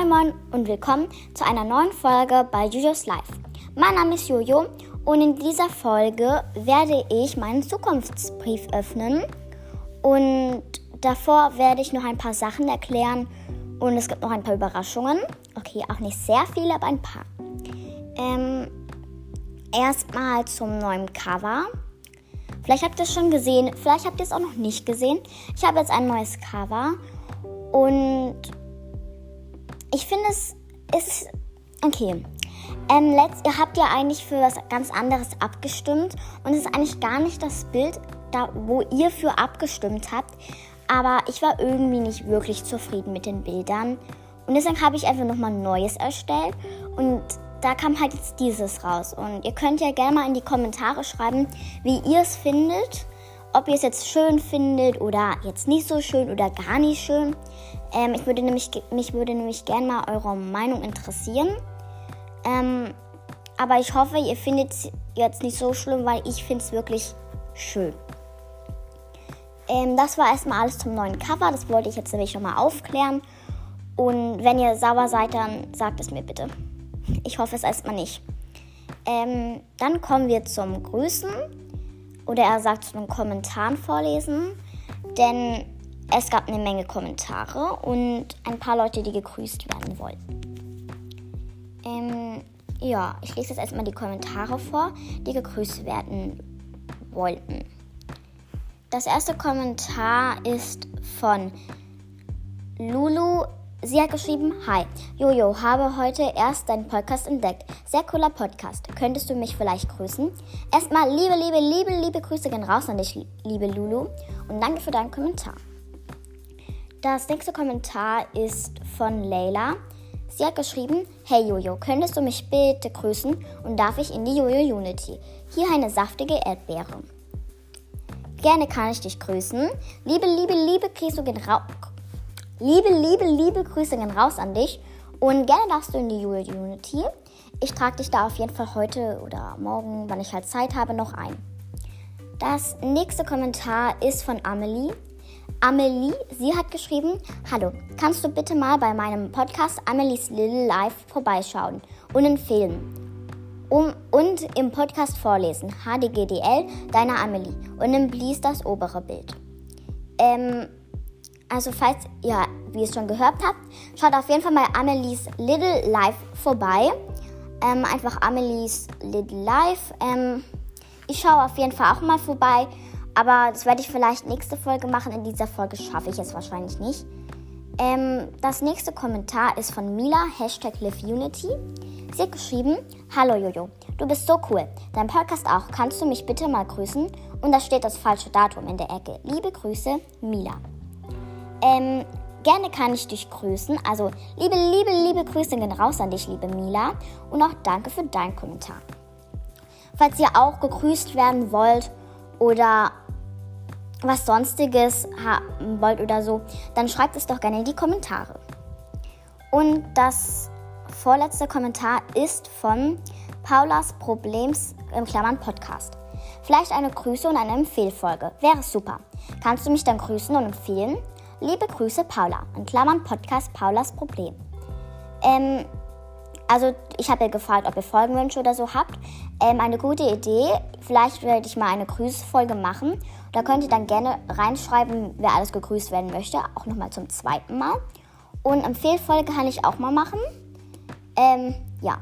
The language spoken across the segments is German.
Moin Moin und willkommen zu einer neuen Folge bei Jujos Life. Mein Name ist Jojo und in dieser Folge werde ich meinen Zukunftsbrief öffnen und davor werde ich noch ein paar Sachen erklären und es gibt noch ein paar Überraschungen. Okay, auch nicht sehr viele, aber ein paar. Ähm, erstmal zum neuen Cover. Vielleicht habt ihr es schon gesehen, vielleicht habt ihr es auch noch nicht gesehen. Ich habe jetzt ein neues Cover und ich finde es ist okay. Ähm, letzt, ihr habt ja eigentlich für was ganz anderes abgestimmt und es ist eigentlich gar nicht das Bild, da, wo ihr für abgestimmt habt. Aber ich war irgendwie nicht wirklich zufrieden mit den Bildern und deswegen habe ich einfach nochmal neues erstellt und da kam halt jetzt dieses raus. Und ihr könnt ja gerne mal in die Kommentare schreiben, wie ihr es findet. Ob ihr es jetzt schön findet oder jetzt nicht so schön oder gar nicht schön. Ähm, ich würde nämlich, mich würde nämlich gerne mal eure Meinung interessieren. Ähm, aber ich hoffe, ihr findet es jetzt nicht so schlimm, weil ich finde es wirklich schön. Ähm, das war erstmal alles zum neuen Cover. Das wollte ich jetzt nämlich nochmal aufklären. Und wenn ihr sauer seid, dann sagt es mir bitte. Ich hoffe es erstmal nicht. Ähm, dann kommen wir zum Grüßen. Oder er sagt zu den Kommentaren vorlesen. Denn es gab eine Menge Kommentare und ein paar Leute, die gegrüßt werden wollten. Ähm, ja, ich lese jetzt erstmal die Kommentare vor, die gegrüßt werden wollten. Das erste Kommentar ist von Lulu Sie hat geschrieben, Hi, Jojo, habe heute erst deinen Podcast entdeckt. Sehr cooler Podcast. Könntest du mich vielleicht grüßen? Erstmal liebe, liebe, liebe, liebe Grüße gehen raus an dich, liebe Lulu. Und danke für deinen Kommentar. Das nächste Kommentar ist von Leila. Sie hat geschrieben, Hey Jojo, könntest du mich bitte grüßen und darf ich in die Jojo Unity? Hier eine saftige Erdbeere. Gerne kann ich dich grüßen. Liebe, liebe, liebe Grüße gehen raus Liebe, liebe, liebe Grüße gehen raus an dich. Und gerne darfst du in die Unity. Ich trage dich da auf jeden Fall heute oder morgen, wann ich halt Zeit habe, noch ein. Das nächste Kommentar ist von Amelie. Amelie, sie hat geschrieben, Hallo, kannst du bitte mal bei meinem Podcast Amelies Little Life vorbeischauen und empfehlen? Um, und im Podcast vorlesen. HDGDL, deiner Amelie. Und dann blies das obere Bild. Ähm, also falls ihr, wie ihr es schon gehört habt, schaut auf jeden Fall mal Amelies Little Life vorbei. Ähm, einfach Amelies Little Life. Ähm, ich schaue auf jeden Fall auch mal vorbei. Aber das werde ich vielleicht nächste Folge machen. In dieser Folge schaffe ich es wahrscheinlich nicht. Ähm, das nächste Kommentar ist von Mila, Hashtag LiveUnity. Sie hat geschrieben, Hallo Jojo, du bist so cool. Dein Podcast auch. Kannst du mich bitte mal grüßen? Und da steht das falsche Datum in der Ecke. Liebe Grüße, Mila. Ähm, gerne kann ich dich grüßen. Also liebe, liebe, liebe Grüße gehen raus an dich, liebe Mila. Und auch danke für deinen Kommentar. Falls ihr auch gegrüßt werden wollt oder was sonstiges haben wollt oder so, dann schreibt es doch gerne in die Kommentare. Und das vorletzte Kommentar ist von Paulas Problems im Klammern Podcast. Vielleicht eine Grüße und eine Empfehlfolge. Wäre super. Kannst du mich dann grüßen und empfehlen? Liebe Grüße, Paula. In Klammern Podcast Paulas Problem. Ähm, also ich habe ja gefragt, ob ihr Folgenwünsche oder so habt. Ähm, eine gute Idee. Vielleicht werde ich mal eine Grüßfolge machen. Da könnt ihr dann gerne reinschreiben, wer alles gegrüßt werden möchte. Auch nochmal zum zweiten Mal. Und Empfehlfolge kann ich auch mal machen. Ähm, ja.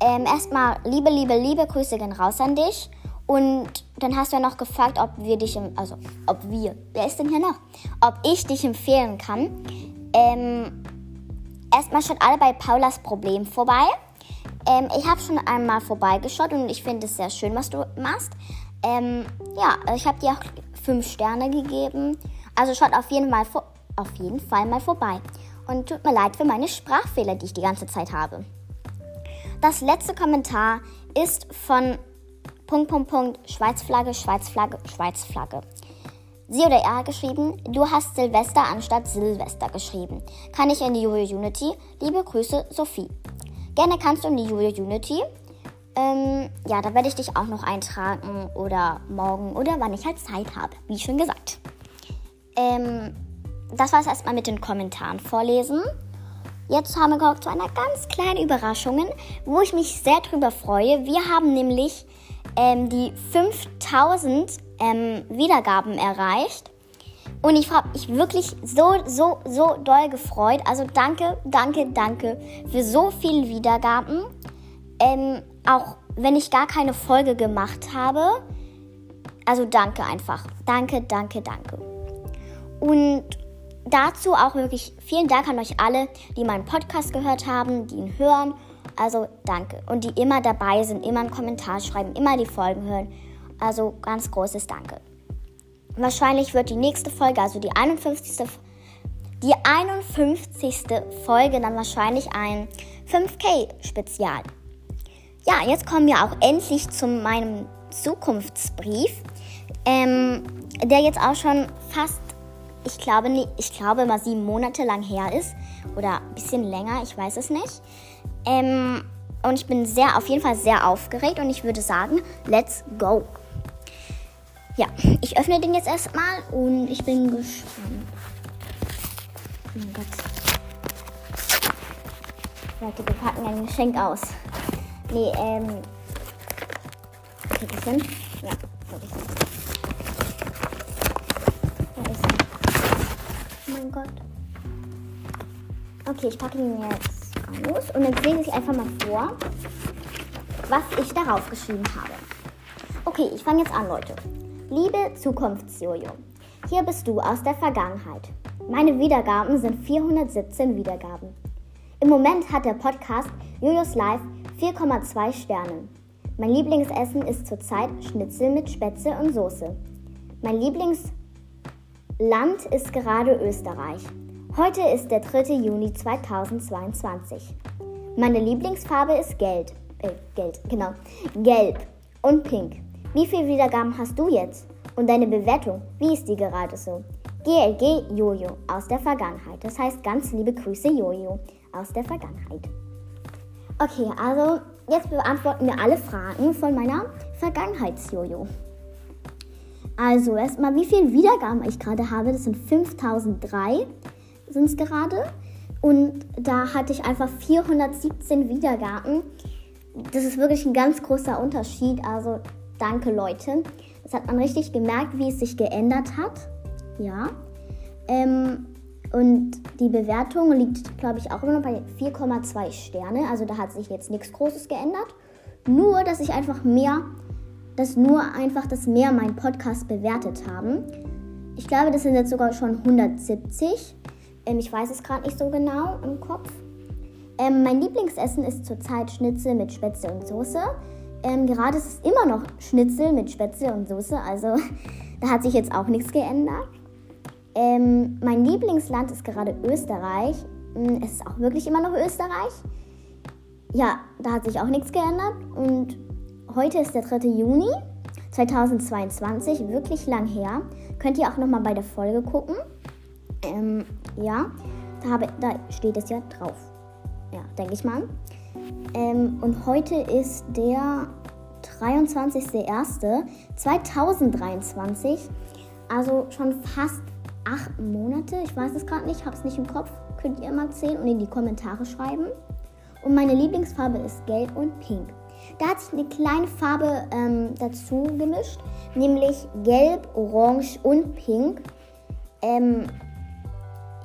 Ähm, erstmal liebe, liebe, liebe Grüße gehen raus an dich. Und dann hast du ja noch gefragt, ob wir dich, also ob wir, wer ist denn hier noch? Ob ich dich empfehlen kann. Ähm, erstmal schaut alle bei Paulas Problem vorbei. Ähm, ich habe schon einmal vorbeigeschaut und ich finde es sehr schön, was du machst. Ähm, ja, ich habe dir auch fünf Sterne gegeben. Also schaut auf jeden, mal auf jeden Fall mal vorbei. Und tut mir leid für meine Sprachfehler, die ich die ganze Zeit habe. Das letzte Kommentar ist von Punkt, Punkt, Punkt, Schweizflagge, Schweizflagge, Schweizflagge. Sie oder er hat geschrieben, du hast Silvester anstatt Silvester geschrieben. Kann ich in die Julio Unity? Liebe Grüße, Sophie. Gerne kannst du in die Julio Unity. Ähm, ja, da werde ich dich auch noch eintragen oder morgen oder wann ich halt Zeit habe, wie schon gesagt. Ähm, das war es erstmal mit den Kommentaren vorlesen. jetzt haben wir gehört zu einer ganz kleinen Überraschung, wo ich mich sehr drüber freue. Wir haben nämlich ähm, die 5000 ähm, Wiedergaben erreicht. Und ich habe mich wirklich so, so, so doll gefreut. Also danke, danke, danke für so viele Wiedergaben. Ähm, auch wenn ich gar keine Folge gemacht habe. Also danke einfach. Danke, danke, danke. Und dazu auch wirklich vielen Dank an euch alle, die meinen Podcast gehört haben, die ihn hören. Also danke. Und die immer dabei sind, immer einen Kommentar schreiben, immer die Folgen hören. Also ganz großes Danke. Wahrscheinlich wird die nächste Folge, also die 51. Die 51. Folge dann wahrscheinlich ein 5K-Spezial. Ja, jetzt kommen wir auch endlich zu meinem Zukunftsbrief, ähm, der jetzt auch schon fast, ich glaube, ich glaube mal sieben Monate lang her ist oder ein bisschen länger, ich weiß es nicht. Ähm, und ich bin sehr, auf jeden Fall sehr aufgeregt und ich würde sagen, let's go. Ja, ich öffne den jetzt erstmal und ich bin gespannt. Oh mein Gott. Leute, wir packen ein Geschenk aus. Nee, ähm. Okay, das sind. Ja, so ist Da ist er. Oh mein Gott. Okay, ich packe ihn jetzt aus und dann sehen Sie sich einfach mal vor, was ich darauf geschrieben habe. Okay, ich fange jetzt an, Leute. Liebe Zukunftsjojo, hier bist du aus der Vergangenheit. Meine Wiedergaben sind 417 Wiedergaben. Im Moment hat der Podcast Jojos Live 4,2 Sterne. Mein Lieblingsessen ist zurzeit Schnitzel mit Spätzle und Soße. Mein Lieblingsland ist gerade Österreich. Heute ist der 3. Juni 2022. Meine Lieblingsfarbe ist Geld. Äh, Geld, genau. Gelb und Pink. Wie viele Wiedergaben hast du jetzt? Und deine Bewertung, wie ist die gerade so? GLG Jojo aus der Vergangenheit. Das heißt ganz liebe Grüße Jojo aus der Vergangenheit. Okay, also jetzt beantworten wir alle Fragen von meiner Vergangenheits-Jojo. Also erstmal, wie viele Wiedergaben ich gerade habe. Das sind 5003 sind es gerade. Und da hatte ich einfach 417 Wiedergaben. Das ist wirklich ein ganz großer Unterschied. Also Danke, Leute. Das hat man richtig gemerkt, wie es sich geändert hat. Ja. Ähm, und die Bewertung liegt, glaube ich, auch immer noch bei 4,2 Sterne. Also da hat sich jetzt nichts Großes geändert. Nur, dass ich einfach mehr, dass nur einfach das mehr meinen Podcast bewertet haben. Ich glaube, das sind jetzt sogar schon 170. Ähm, ich weiß es gerade nicht so genau im Kopf. Ähm, mein Lieblingsessen ist zurzeit Schnitzel mit Spätzle und Soße. Ähm, gerade ist es immer noch Schnitzel mit Spätzle und Soße, also da hat sich jetzt auch nichts geändert. Ähm, mein Lieblingsland ist gerade Österreich. Hm, es ist auch wirklich immer noch Österreich. Ja, da hat sich auch nichts geändert. Und heute ist der 3. Juni 2022, wirklich lang her. Könnt ihr auch nochmal bei der Folge gucken. Ähm, ja, da, habe, da steht es ja drauf. Ja, denke ich mal. Ähm, und heute ist der 23.01.2023. Also schon fast acht Monate. Ich weiß es gerade nicht, habe es nicht im Kopf. Könnt ihr mal zählen und in die Kommentare schreiben. Und meine Lieblingsfarbe ist Gelb und Pink. Da hat sich eine kleine Farbe ähm, dazu gemischt, nämlich Gelb, Orange und Pink. Ähm,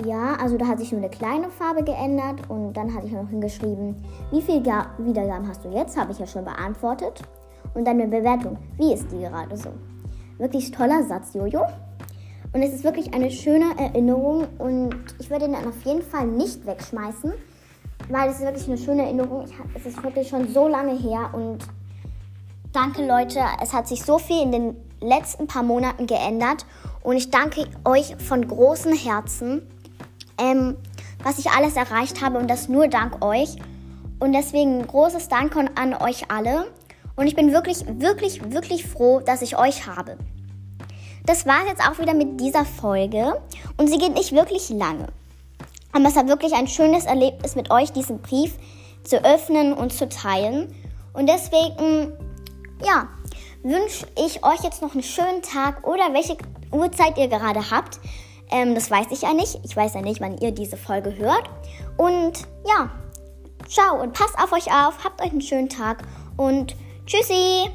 ja, also da hat sich nur eine kleine Farbe geändert und dann hatte ich noch hingeschrieben, wie viele Wiedergaben hast du jetzt? Habe ich ja schon beantwortet. Und dann eine Bewertung. Wie ist die gerade so? Wirklich toller Satz, Jojo. Und es ist wirklich eine schöne Erinnerung und ich würde ihn dann auf jeden Fall nicht wegschmeißen, weil es wirklich eine schöne Erinnerung. Es ist wirklich schon so lange her und danke Leute, es hat sich so viel in den letzten paar Monaten geändert und ich danke euch von großem Herzen ähm, was ich alles erreicht habe und das nur dank euch. Und deswegen ein großes Dank an euch alle. Und ich bin wirklich, wirklich, wirklich froh, dass ich euch habe. Das war jetzt auch wieder mit dieser Folge und sie geht nicht wirklich lange. Aber es war wirklich ein schönes Erlebnis mit euch, diesen Brief zu öffnen und zu teilen. Und deswegen, ja, wünsche ich euch jetzt noch einen schönen Tag oder welche Uhrzeit ihr gerade habt. Ähm, das weiß ich ja nicht. Ich weiß ja nicht, wann ihr diese Folge hört. Und ja, ciao und passt auf euch auf. Habt euch einen schönen Tag und tschüssi.